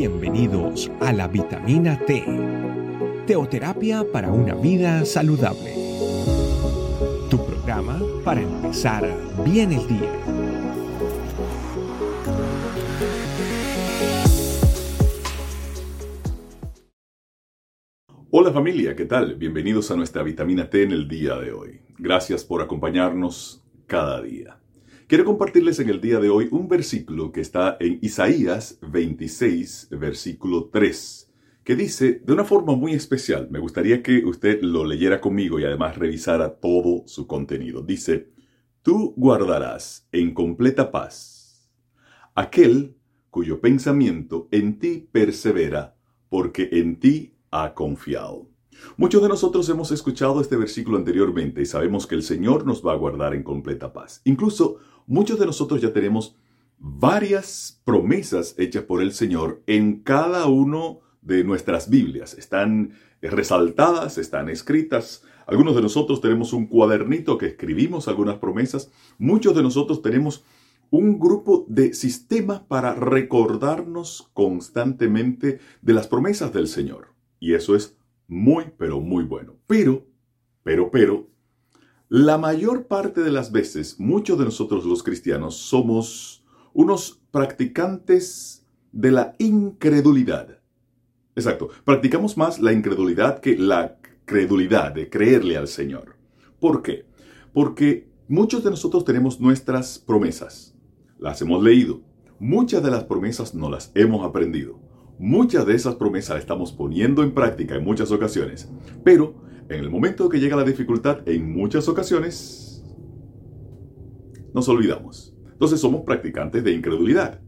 Bienvenidos a la vitamina T, teoterapia para una vida saludable. Tu programa para empezar bien el día. Hola familia, ¿qué tal? Bienvenidos a nuestra vitamina T en el día de hoy. Gracias por acompañarnos cada día. Quiero compartirles en el día de hoy un versículo que está en Isaías 26, versículo 3, que dice de una forma muy especial, me gustaría que usted lo leyera conmigo y además revisara todo su contenido. Dice, tú guardarás en completa paz aquel cuyo pensamiento en ti persevera, porque en ti ha confiado. Muchos de nosotros hemos escuchado este versículo anteriormente y sabemos que el Señor nos va a guardar en completa paz. Incluso muchos de nosotros ya tenemos varias promesas hechas por el Señor en cada uno de nuestras Biblias. Están resaltadas, están escritas. Algunos de nosotros tenemos un cuadernito que escribimos algunas promesas. Muchos de nosotros tenemos un grupo de sistemas para recordarnos constantemente de las promesas del Señor. Y eso es muy, pero muy bueno. Pero, pero, pero, la mayor parte de las veces, muchos de nosotros los cristianos somos unos practicantes de la incredulidad. Exacto, practicamos más la incredulidad que la credulidad de creerle al Señor. ¿Por qué? Porque muchos de nosotros tenemos nuestras promesas, las hemos leído, muchas de las promesas no las hemos aprendido. Muchas de esas promesas las estamos poniendo en práctica en muchas ocasiones, pero en el momento que llega la dificultad, en muchas ocasiones, nos olvidamos. Entonces somos practicantes de incredulidad.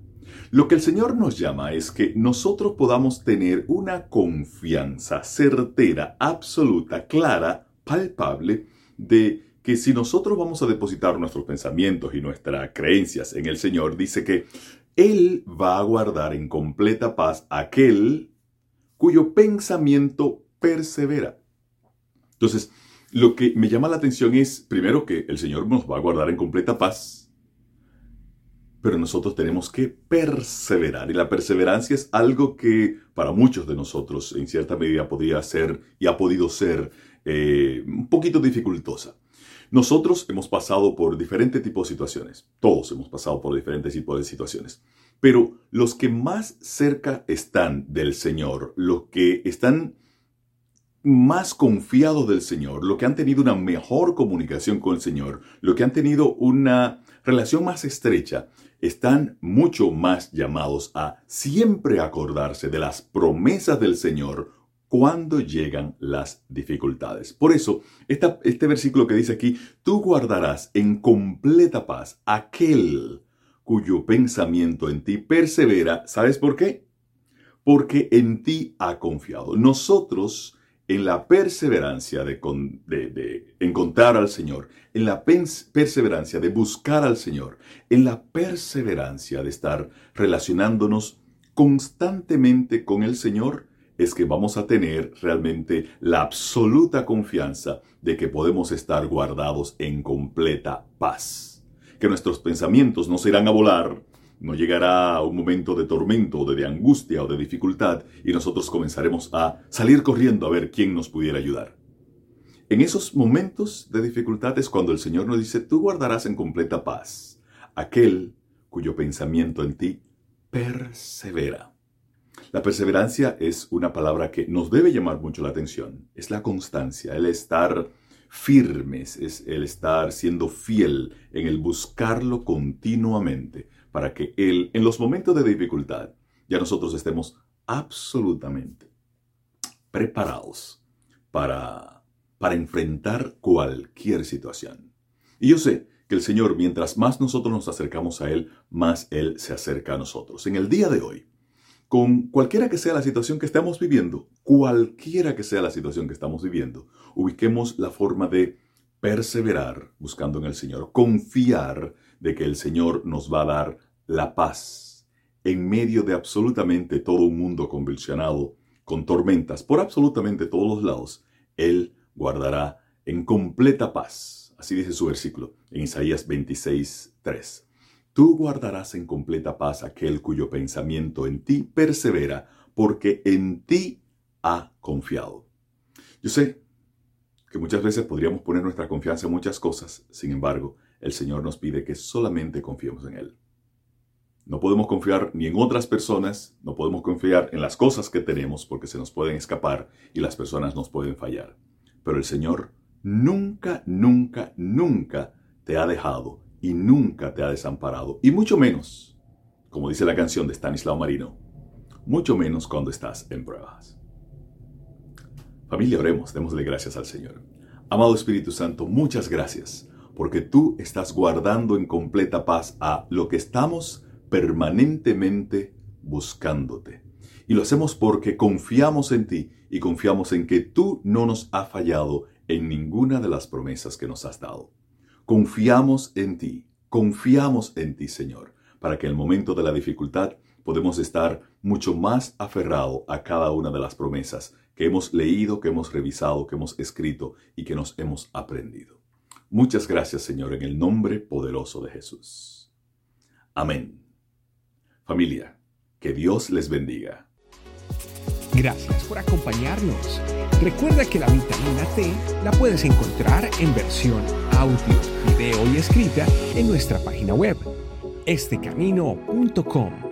Lo que el Señor nos llama es que nosotros podamos tener una confianza certera, absoluta, clara, palpable, de que si nosotros vamos a depositar nuestros pensamientos y nuestras creencias en el Señor, dice que él va a guardar en completa paz aquel cuyo pensamiento persevera. Entonces, lo que me llama la atención es, primero, que el Señor nos va a guardar en completa paz, pero nosotros tenemos que perseverar. Y la perseverancia es algo que para muchos de nosotros, en cierta medida, podría ser y ha podido ser eh, un poquito dificultosa. Nosotros hemos pasado por diferentes tipos de situaciones. Todos hemos pasado por diferentes tipos de situaciones. Pero los que más cerca están del Señor, los que están más confiados del Señor, los que han tenido una mejor comunicación con el Señor, los que han tenido una relación más estrecha, están mucho más llamados a siempre acordarse de las promesas del Señor cuando llegan las dificultades. Por eso, este versículo que dice aquí, tú guardarás en completa paz aquel cuyo pensamiento en ti persevera. ¿Sabes por qué? Porque en ti ha confiado. Nosotros, en la perseverancia de, de encontrar al Señor, en la perseverancia de buscar al Señor, en la perseverancia de estar relacionándonos constantemente con el Señor, es que vamos a tener realmente la absoluta confianza de que podemos estar guardados en completa paz. Que nuestros pensamientos no se irán a volar, no llegará un momento de tormento, de, de angustia o de dificultad y nosotros comenzaremos a salir corriendo a ver quién nos pudiera ayudar. En esos momentos de dificultad es cuando el Señor nos dice, tú guardarás en completa paz aquel cuyo pensamiento en ti persevera. La perseverancia es una palabra que nos debe llamar mucho la atención. Es la constancia, el estar firmes, es el estar siendo fiel en el buscarlo continuamente para que Él, en los momentos de dificultad, ya nosotros estemos absolutamente preparados para, para enfrentar cualquier situación. Y yo sé que el Señor, mientras más nosotros nos acercamos a Él, más Él se acerca a nosotros. En el día de hoy, con cualquiera que sea la situación que estamos viviendo, cualquiera que sea la situación que estamos viviendo, ubiquemos la forma de perseverar buscando en el Señor, confiar de que el Señor nos va a dar la paz en medio de absolutamente todo un mundo convulsionado, con tormentas por absolutamente todos los lados. Él guardará en completa paz. Así dice su versículo en Isaías 26, 3. Tú guardarás en completa paz aquel cuyo pensamiento en ti persevera, porque en ti ha confiado. Yo sé que muchas veces podríamos poner nuestra confianza en muchas cosas, sin embargo, el Señor nos pide que solamente confiemos en Él. No podemos confiar ni en otras personas, no podemos confiar en las cosas que tenemos porque se nos pueden escapar y las personas nos pueden fallar. Pero el Señor nunca, nunca, nunca te ha dejado y nunca te ha desamparado. Y mucho menos, como dice la canción de Stanislao Marino, mucho menos cuando estás en pruebas. Familia, oremos, démosle gracias al Señor. Amado Espíritu Santo, muchas gracias, porque tú estás guardando en completa paz a lo que estamos permanentemente buscándote. Y lo hacemos porque confiamos en ti y confiamos en que tú no nos has fallado en ninguna de las promesas que nos has dado. Confiamos en ti, confiamos en ti, Señor, para que el momento de la dificultad podemos estar mucho más aferrado a cada una de las promesas que hemos leído, que hemos revisado, que hemos escrito y que nos hemos aprendido. Muchas gracias, Señor, en el nombre poderoso de Jesús. Amén. Familia, que Dios les bendiga. Gracias por acompañarnos. Recuerda que la vitamina T la puedes encontrar en versión audio, video y escrita en nuestra página web, estecamino.com.